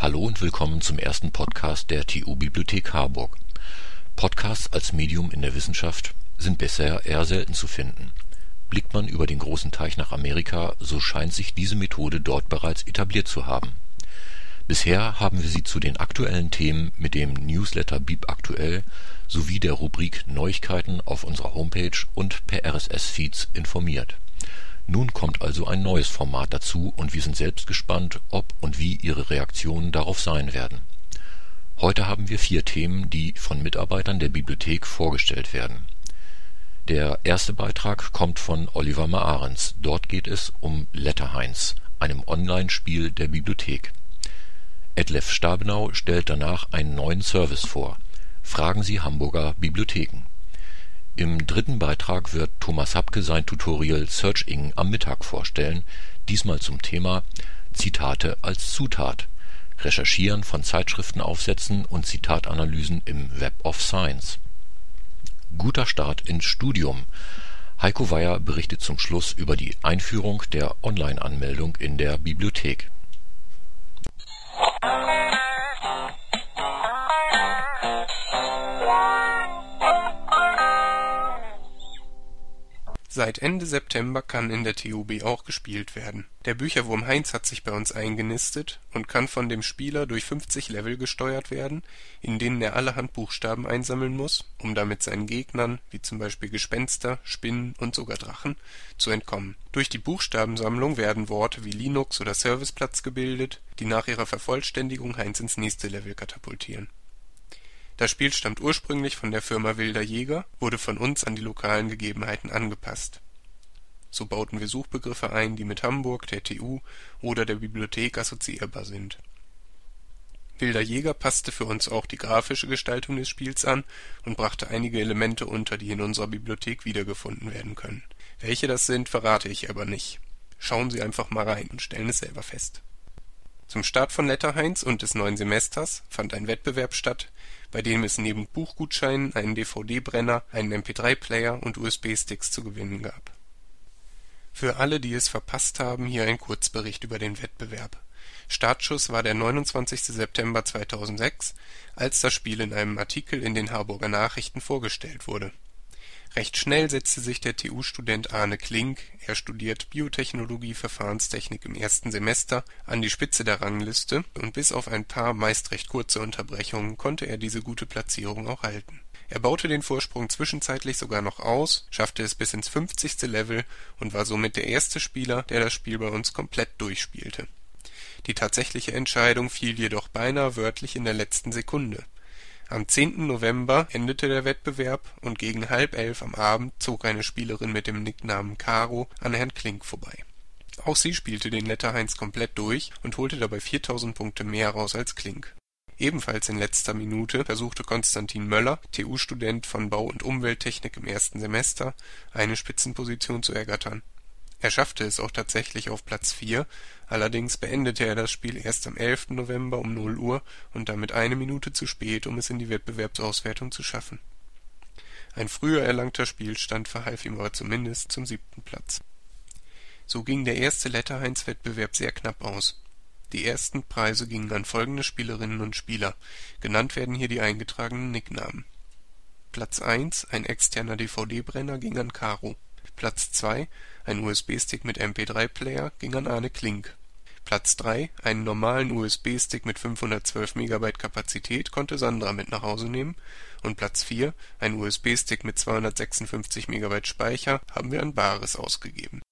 Hallo und willkommen zum ersten Podcast der TU Bibliothek Harburg. Podcasts als Medium in der Wissenschaft sind bisher eher selten zu finden. Blickt man über den großen Teich nach Amerika, so scheint sich diese Methode dort bereits etabliert zu haben. Bisher haben wir Sie zu den aktuellen Themen mit dem Newsletter Bib Aktuell sowie der Rubrik Neuigkeiten auf unserer Homepage und per RSS-Feeds informiert nun kommt also ein neues Format dazu und wir sind selbst gespannt, ob und wie Ihre Reaktionen darauf sein werden. Heute haben wir vier Themen, die von Mitarbeitern der Bibliothek vorgestellt werden. Der erste Beitrag kommt von Oliver Maarens. Dort geht es um Letterheinz, einem Online-Spiel der Bibliothek. Etlef Stabenau stellt danach einen neuen Service vor. Fragen Sie Hamburger Bibliotheken im dritten Beitrag wird Thomas Hapke sein Tutorial Searching am Mittag vorstellen, diesmal zum Thema „ Zitate als Zutat – Recherchieren von Zeitschriftenaufsätzen und Zitatanalysen im Web of Science “. Guter Start ins Studium. Heiko Weyer berichtet zum Schluss über die Einführung der Online-Anmeldung in der Bibliothek Seit Ende September kann in der TUB auch gespielt werden. Der Bücherwurm Heinz hat sich bei uns eingenistet und kann von dem Spieler durch 50 Level gesteuert werden, in denen er allerhand Buchstaben einsammeln muss, um damit seinen Gegnern, wie zum Beispiel Gespenster, Spinnen und sogar Drachen, zu entkommen. Durch die Buchstabensammlung werden Worte wie Linux oder Serviceplatz gebildet, die nach ihrer Vervollständigung Heinz ins nächste Level katapultieren das Spiel stammt ursprünglich von der Firma Wilder Jäger, wurde von uns an die lokalen Gegebenheiten angepasst. So bauten wir Suchbegriffe ein, die mit Hamburg, der TU oder der Bibliothek assoziierbar sind. Wilder Jäger passte für uns auch die grafische Gestaltung des Spiels an und brachte einige Elemente unter, die in unserer Bibliothek wiedergefunden werden können. Welche das sind, verrate ich aber nicht. Schauen Sie einfach mal rein und stellen es selber fest. Zum Start von Letterheinz und des neuen Semesters fand ein Wettbewerb statt, bei dem es neben Buchgutscheinen einen DVD-Brenner, einen MP3-Player und USB-Sticks zu gewinnen gab. Für alle, die es verpasst haben, hier ein Kurzbericht über den Wettbewerb. Startschuss war der 29. September 2006, als das Spiel in einem Artikel in den Harburger Nachrichten vorgestellt wurde Recht schnell setzte sich der TU-Student Arne Klink (er studiert Biotechnologie-Verfahrenstechnik im ersten Semester) an die Spitze der Rangliste und bis auf ein paar meist recht kurze Unterbrechungen konnte er diese gute Platzierung auch halten. Er baute den Vorsprung zwischenzeitlich sogar noch aus, schaffte es bis ins 50. Level und war somit der erste Spieler, der das Spiel bei uns komplett durchspielte. Die tatsächliche Entscheidung fiel jedoch beinahe wörtlich in der letzten Sekunde am 10. November endete der Wettbewerb und gegen halb elf am Abend zog eine Spielerin mit dem Nicknamen Caro an Herrn Klink vorbei. Auch sie spielte den Letterheinz komplett durch und holte dabei 4000 Punkte mehr raus als Klink. Ebenfalls in letzter Minute versuchte Konstantin Möller, TU-Student von Bau und Umwelttechnik im ersten Semester, eine Spitzenposition zu ergattern er schaffte es auch tatsächlich auf Platz 4, allerdings beendete er das Spiel erst am 11. November um 0 Uhr und damit eine Minute zu spät, um es in die Wettbewerbsauswertung zu schaffen. Ein früher erlangter Spielstand verhalf ihm aber zumindest zum siebten Platz. So ging der erste Letterheinz-Wettbewerb sehr knapp aus. Die ersten Preise gingen an folgende Spielerinnen und Spieler, genannt werden hier die eingetragenen Nicknamen. Platz 1, ein externer DVD-Brenner, ging an Caro Platz 2, ein USB-Stick mit MP3-Player, ging an Arne Klink. Platz 3, einen normalen USB-Stick mit 512 MB Kapazität konnte Sandra mit nach Hause nehmen und Platz 4, ein USB-Stick mit 256 MB Speicher, haben wir an Bares ausgegeben.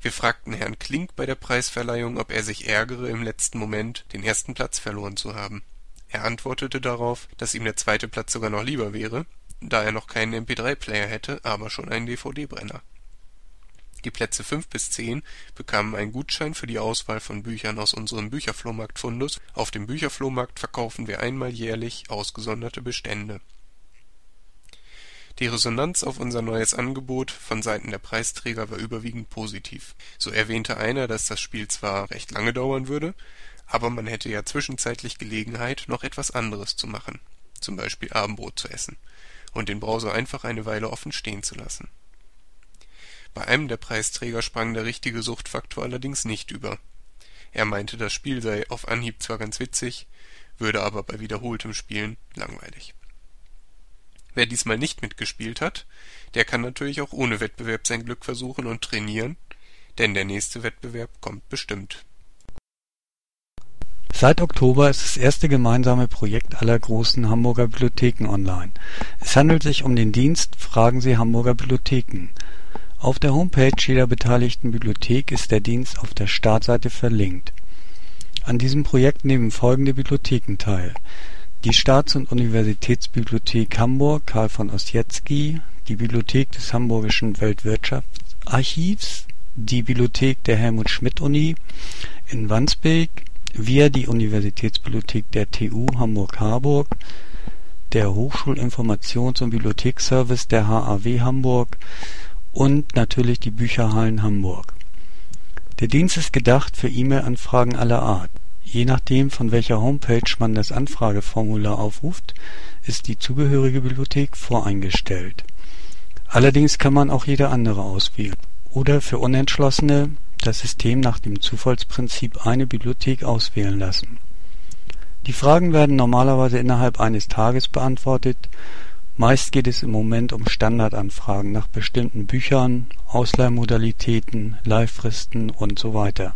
Wir fragten Herrn Klink bei der Preisverleihung, ob er sich ärgere, im letzten Moment den ersten Platz verloren zu haben. Er antwortete darauf, dass ihm der zweite Platz sogar noch lieber wäre, da er noch keinen MP3-Player hätte, aber schon einen DVD-Brenner die Plätze 5 bis 10 bekamen einen Gutschein für die Auswahl von Büchern aus unserem Bücherflohmarkt-Fundus. Auf dem Bücherflohmarkt verkaufen wir einmal jährlich ausgesonderte Bestände. Die Resonanz auf unser neues Angebot von Seiten der Preisträger war überwiegend positiv. So erwähnte einer, dass das Spiel zwar recht lange dauern würde, aber man hätte ja zwischenzeitlich Gelegenheit, noch etwas anderes zu machen, zum Beispiel Abendbrot zu essen, und den Browser einfach eine Weile offen stehen zu lassen bei einem der Preisträger sprang der richtige Suchtfaktor allerdings nicht über. Er meinte, das Spiel sei auf Anhieb zwar ganz witzig, würde aber bei wiederholtem Spielen langweilig. Wer diesmal nicht mitgespielt hat, der kann natürlich auch ohne Wettbewerb sein Glück versuchen und trainieren, denn der nächste Wettbewerb kommt bestimmt. Seit Oktober ist das erste gemeinsame Projekt aller großen Hamburger Bibliotheken online. Es handelt sich um den Dienst Fragen Sie Hamburger Bibliotheken. Auf der Homepage jeder beteiligten Bibliothek ist der Dienst auf der Startseite verlinkt. An diesem Projekt nehmen folgende Bibliotheken teil: die Staats und Universitätsbibliothek Hamburg Karl von Ossietzky, die Bibliothek des Hamburgischen Weltwirtschaftsarchivs, die Bibliothek der Helmut-Schmidt-Uni in Wandsbek wir die Universitätsbibliothek der TU Hamburg-Harburg, der Hochschulinformations und Bibliotheksservice der HAW Hamburg und natürlich die Bücherhallen Hamburg. Der Dienst ist gedacht für E-Mail-Anfragen aller Art. Je nachdem, von welcher Homepage man das Anfrageformular aufruft, ist die zugehörige Bibliothek voreingestellt. Allerdings kann man auch jede andere auswählen. Oder für Unentschlossene das System nach dem Zufallsprinzip eine Bibliothek auswählen lassen. Die Fragen werden normalerweise innerhalb eines Tages beantwortet, meist geht es im Moment um Standardanfragen nach bestimmten Büchern, Ausleihmodalitäten, Leihfristen weiter.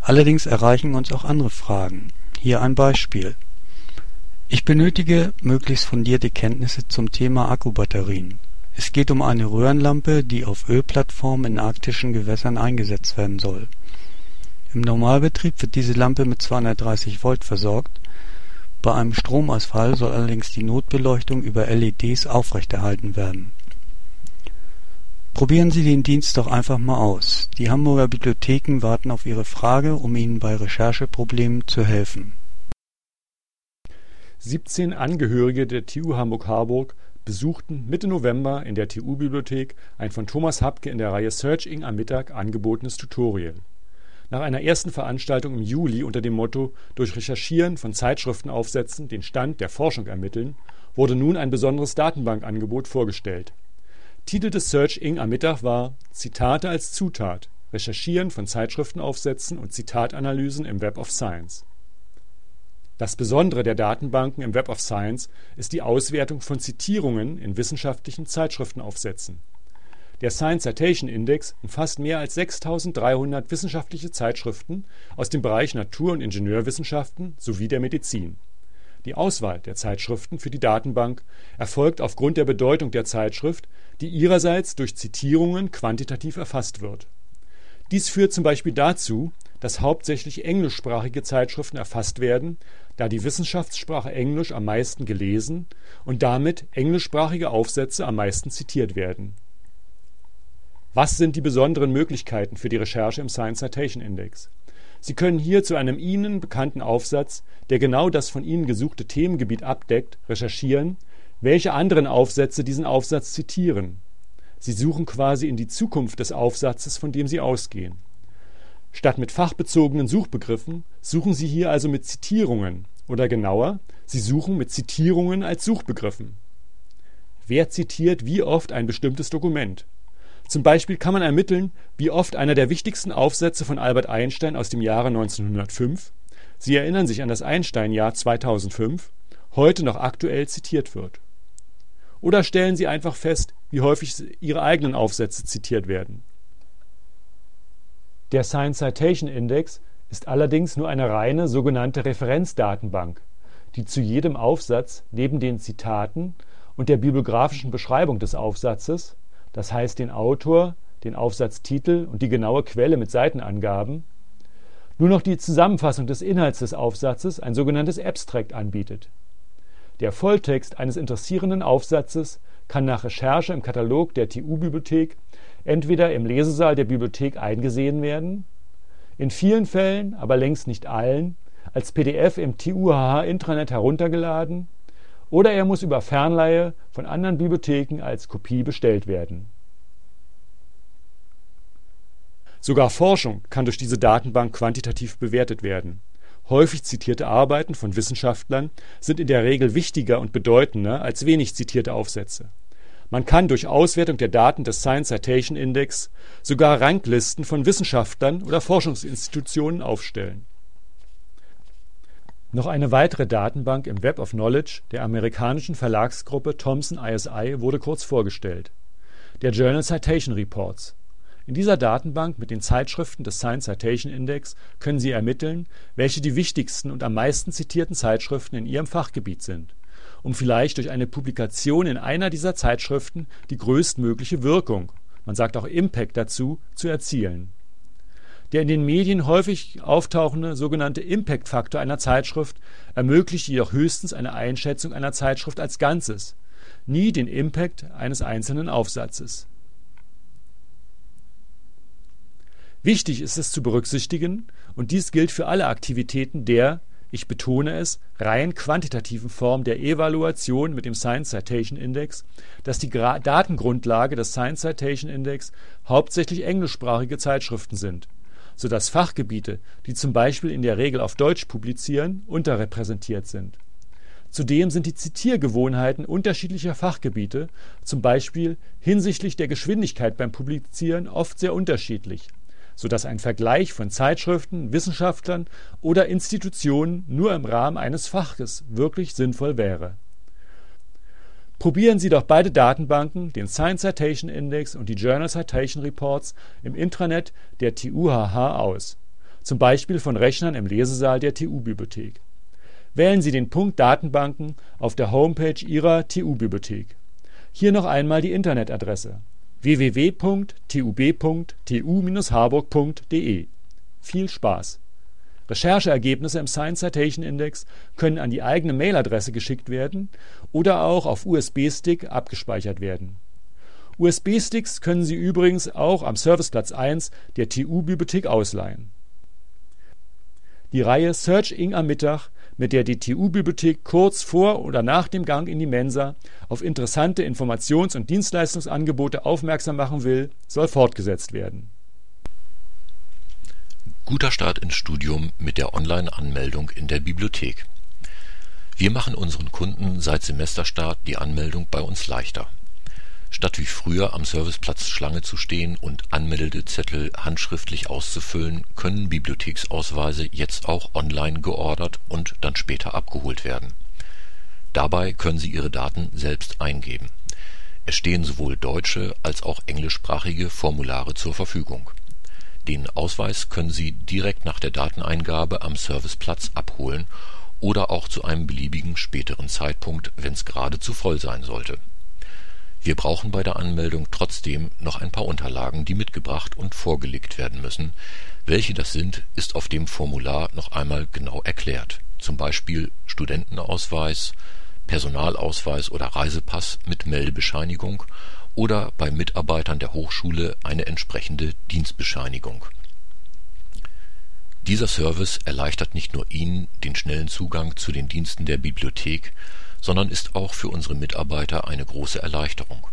Allerdings erreichen uns auch andere Fragen. Hier ein Beispiel. Ich benötige möglichst fundierte Kenntnisse zum Thema Akkubatterien es geht um eine Röhrenlampe, die auf Ölplattformen in arktischen Gewässern eingesetzt werden soll. Im Normalbetrieb wird diese Lampe mit 230 Volt versorgt, bei einem Stromausfall soll allerdings die Notbeleuchtung über LEDs aufrechterhalten werden. Probieren Sie den Dienst doch einfach mal aus. Die Hamburger Bibliotheken warten auf Ihre Frage, um Ihnen bei Rechercheproblemen zu helfen. 17 Angehörige der TU Hamburg-Harburg besuchten Mitte November in der TU-Bibliothek ein von Thomas Hapke in der Reihe Searching am Mittag angebotenes Tutorial. Nach einer ersten Veranstaltung im Juli unter dem Motto Durch Recherchieren von Zeitschriftenaufsätzen den Stand der Forschung ermitteln wurde nun ein besonderes Datenbankangebot vorgestellt. Titel des Search-Ing am Mittag war Zitate als Zutat – Recherchieren von Zeitschriftenaufsätzen und Zitatanalysen im Web of Science das Besondere der Datenbanken im Web of Science ist die Auswertung von Zitierungen in wissenschaftlichen Zeitschriftenaufsätzen. Der Science Citation Index umfasst mehr als 6300 wissenschaftliche Zeitschriften aus dem Bereich Natur und Ingenieurwissenschaften sowie der Medizin. Die Auswahl der Zeitschriften für die Datenbank erfolgt aufgrund der Bedeutung der Zeitschrift, die ihrerseits durch Zitierungen quantitativ erfasst wird. Dies führt zum Beispiel dazu, dass hauptsächlich englischsprachige Zeitschriften erfasst werden da die Wissenschaftssprache Englisch am meisten gelesen und damit englischsprachige Aufsätze am meisten zitiert werden. Was sind die besonderen Möglichkeiten für die Recherche im Science Citation Index? Sie können hier zu einem Ihnen bekannten Aufsatz, der genau das von Ihnen gesuchte Themengebiet abdeckt, recherchieren, welche anderen Aufsätze diesen Aufsatz zitieren. Sie suchen quasi in die Zukunft des Aufsatzes, von dem Sie ausgehen Statt mit fachbezogenen Suchbegriffen suchen Sie hier also mit Zitierungen oder genauer, Sie suchen mit Zitierungen als Suchbegriffen. Wer zitiert wie oft ein bestimmtes Dokument? Zum Beispiel kann man ermitteln, wie oft einer der wichtigsten Aufsätze von Albert Einstein aus dem Jahre 1905 Sie erinnern sich an das Einstein-Jahr 2005 heute noch aktuell zitiert wird. Oder stellen Sie einfach fest, wie häufig Ihre eigenen Aufsätze zitiert werden der Science Citation Index ist allerdings nur eine reine sogenannte Referenzdatenbank, die zu jedem Aufsatz neben den Zitaten und der bibliografischen Beschreibung des Aufsatzes, das heißt den Autor, den Aufsatztitel und die genaue Quelle mit Seitenangaben, nur noch die Zusammenfassung des Inhalts des Aufsatzes, ein sogenanntes Abstract, anbietet. Der Volltext eines interessierenden Aufsatzes kann nach Recherche im Katalog der TU-Bibliothek entweder im Lesesaal der Bibliothek eingesehen werden, in vielen Fällen, aber längst nicht allen, als PDF im TUHH-Intranet heruntergeladen oder er muss über Fernleihe von anderen Bibliotheken als Kopie bestellt werden. Sogar Forschung kann durch diese Datenbank quantitativ bewertet werden. Häufig zitierte Arbeiten von Wissenschaftlern sind in der Regel wichtiger und bedeutender als wenig zitierte Aufsätze Man kann durch Auswertung der Daten des Science Citation Index sogar Ranglisten von Wissenschaftlern oder Forschungsinstitutionen aufstellen. Noch eine weitere Datenbank im Web of Knowledge der amerikanischen Verlagsgruppe Thomson ISI wurde kurz vorgestellt, der Journal Citation Reports. In dieser Datenbank mit den Zeitschriften des Science Citation Index können Sie ermitteln, welche die wichtigsten und am meisten zitierten Zeitschriften in Ihrem Fachgebiet sind um vielleicht durch eine Publikation in einer dieser Zeitschriften die größtmögliche Wirkung (man sagt auch Impact dazu) zu erzielen. Der in den Medien häufig auftauchende sogenannte Impact-Faktor einer Zeitschrift ermöglicht jedoch höchstens eine Einschätzung einer Zeitschrift als Ganzes, nie den Impact eines einzelnen Aufsatzes. Wichtig ist es zu berücksichtigen, und dies gilt für alle Aktivitäten der ich betone es, rein quantitativen Form der Evaluation mit dem Science Citation Index, dass die Datengrundlage des Science Citation Index hauptsächlich englischsprachige Zeitschriften sind, so dass Fachgebiete, die zum Beispiel in der Regel auf Deutsch publizieren, unterrepräsentiert sind. Zudem sind die Zitiergewohnheiten unterschiedlicher Fachgebiete, zum Beispiel hinsichtlich der Geschwindigkeit beim Publizieren, oft sehr unterschiedlich so dass ein Vergleich von Zeitschriften, Wissenschaftlern oder Institutionen nur im Rahmen eines Faches wirklich sinnvoll wäre. Probieren Sie doch beide Datenbanken, den Science Citation Index und die Journal Citation Reports, im Intranet der TUHH aus, zum Beispiel von Rechnern im Lesesaal der TU-Bibliothek. Wählen Sie den Punkt Datenbanken auf der Homepage Ihrer TU-Bibliothek. Hier noch einmal die Internetadresse www.tub.tu-harburg.de. Viel Spaß! Rechercheergebnisse im Science Citation Index können an die eigene Mailadresse geschickt werden oder auch auf USB-Stick abgespeichert werden. USB-Sticks können Sie übrigens auch am Serviceplatz 1 der TU-Bibliothek ausleihen. Die Reihe Search Ing am Mittag mit der die TU-Bibliothek kurz vor oder nach dem Gang in die Mensa auf interessante Informations- und Dienstleistungsangebote aufmerksam machen will, soll fortgesetzt werden. Guter Start ins Studium mit der Online-Anmeldung in der Bibliothek. Wir machen unseren Kunden seit Semesterstart die Anmeldung bei uns leichter Statt wie früher am Serviceplatz Schlange zu stehen und Anmeldezettel handschriftlich auszufüllen, können Bibliotheksausweise jetzt auch online geordert und dann später abgeholt werden. Dabei können Sie Ihre Daten selbst eingeben. Es stehen sowohl deutsche als auch englischsprachige Formulare zur Verfügung. Den Ausweis können Sie direkt nach der Dateneingabe am Serviceplatz abholen oder auch zu einem beliebigen späteren Zeitpunkt, wenn es gerade zu voll sein sollte wir brauchen bei der Anmeldung trotzdem noch ein paar Unterlagen, die mitgebracht und vorgelegt werden müssen. Welche das sind, ist auf dem Formular noch einmal genau erklärt, zum Beispiel Studentenausweis, Personalausweis oder Reisepass mit Meldebescheinigung oder bei Mitarbeitern der Hochschule eine entsprechende Dienstbescheinigung. Dieser Service erleichtert nicht nur Ihnen den schnellen Zugang zu den Diensten der Bibliothek sondern ist auch für unsere Mitarbeiter eine große Erleichterung.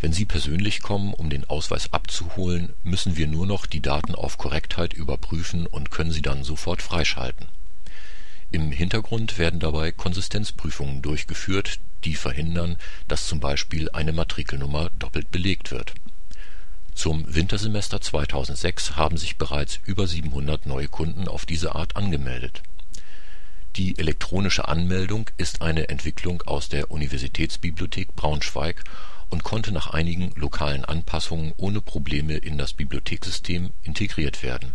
Wenn Sie persönlich kommen, um den Ausweis abzuholen, müssen wir nur noch die Daten auf Korrektheit überprüfen und können sie dann sofort freischalten. Im Hintergrund werden dabei Konsistenzprüfungen durchgeführt, die verhindern, dass zum Beispiel eine Matrikelnummer doppelt belegt wird. Zum Wintersemester 2006 haben sich bereits über 700 neue Kunden auf diese Art angemeldet die elektronische Anmeldung ist eine Entwicklung aus der Universitätsbibliothek Braunschweig und konnte nach einigen lokalen Anpassungen ohne Probleme in das Bibliothekssystem integriert werden.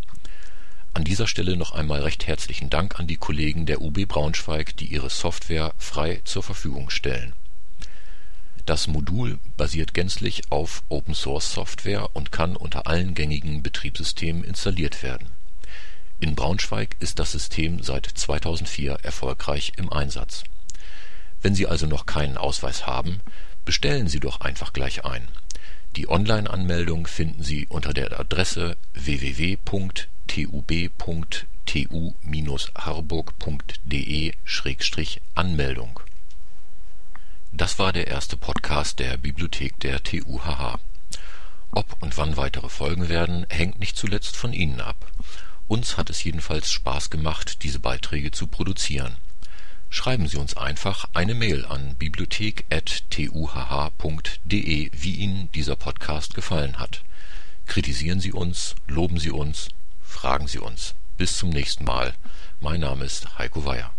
An dieser Stelle noch einmal recht herzlichen Dank an die Kollegen der UB Braunschweig, die ihre Software frei zur Verfügung stellen. Das Modul basiert gänzlich auf Open-Source-Software und kann unter allen gängigen Betriebssystemen installiert werden in Braunschweig ist das System seit 2004 erfolgreich im Einsatz. Wenn Sie also noch keinen Ausweis haben, bestellen Sie doch einfach gleich ein. Die Online-Anmeldung finden Sie unter der Adresse www.tub-harburg.de-anmeldung. Das war der erste Podcast der Bibliothek der TUHH. Ob und wann weitere Folgen werden, hängt nicht zuletzt von Ihnen ab uns hat es jedenfalls Spaß gemacht, diese Beiträge zu produzieren. Schreiben Sie uns einfach eine Mail an bibliothek.tuhh.de, wie Ihnen dieser Podcast gefallen hat. Kritisieren Sie uns, loben Sie uns, fragen Sie uns. Bis zum nächsten Mal. Mein Name ist Heiko Weyer